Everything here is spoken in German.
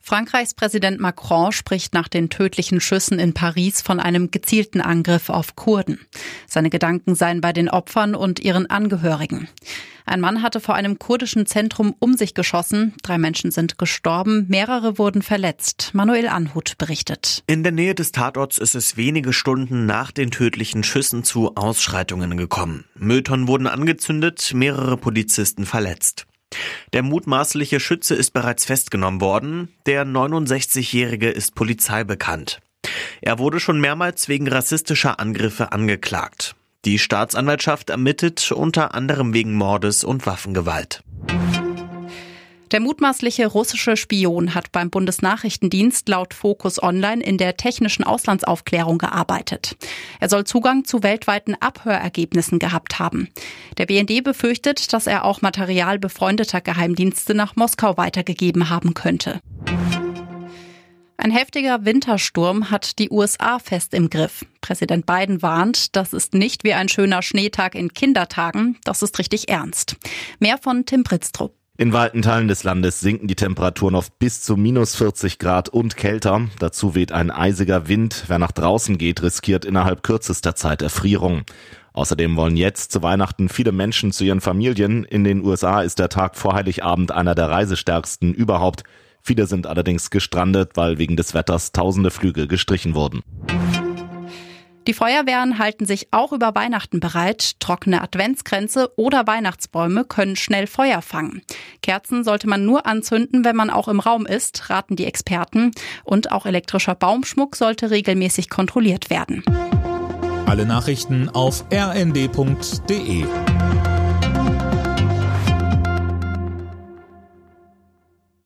Frankreichs Präsident Macron spricht nach den tödlichen Schüssen in Paris von einem gezielten Angriff auf Kurden. Seine Gedanken seien bei den Opfern und ihren Angehörigen. Ein Mann hatte vor einem kurdischen Zentrum um sich geschossen. Drei Menschen sind gestorben, mehrere wurden verletzt. Manuel Anhut berichtet. In der Nähe des Tatorts ist es wenige Stunden nach den tödlichen Schüssen zu Ausschreitungen gekommen. Mülltonnen wurden angezündet, mehrere Polizisten verletzt. Der mutmaßliche Schütze ist bereits festgenommen worden. Der 69-Jährige ist Polizei bekannt. Er wurde schon mehrmals wegen rassistischer Angriffe angeklagt. Die Staatsanwaltschaft ermittelt unter anderem wegen Mordes und Waffengewalt. Der mutmaßliche russische Spion hat beim Bundesnachrichtendienst laut Focus Online in der technischen Auslandsaufklärung gearbeitet. Er soll Zugang zu weltweiten Abhörergebnissen gehabt haben. Der BND befürchtet, dass er auch Material befreundeter Geheimdienste nach Moskau weitergegeben haben könnte. Ein heftiger Wintersturm hat die USA fest im Griff. Präsident Biden warnt, das ist nicht wie ein schöner Schneetag in Kindertagen, das ist richtig ernst. Mehr von Tim Pritztrup. In weiten Teilen des Landes sinken die Temperaturen auf bis zu minus 40 Grad und kälter. Dazu weht ein eisiger Wind. Wer nach draußen geht, riskiert innerhalb kürzester Zeit Erfrierung. Außerdem wollen jetzt zu Weihnachten viele Menschen zu ihren Familien. In den USA ist der Tag vor Heiligabend einer der reisestärksten überhaupt. Viele sind allerdings gestrandet, weil wegen des Wetters tausende Flüge gestrichen wurden. Die Feuerwehren halten sich auch über Weihnachten bereit. Trockene Adventskränze oder Weihnachtsbäume können schnell Feuer fangen. Kerzen sollte man nur anzünden, wenn man auch im Raum ist, raten die Experten. Und auch elektrischer Baumschmuck sollte regelmäßig kontrolliert werden. Alle Nachrichten auf rnd.de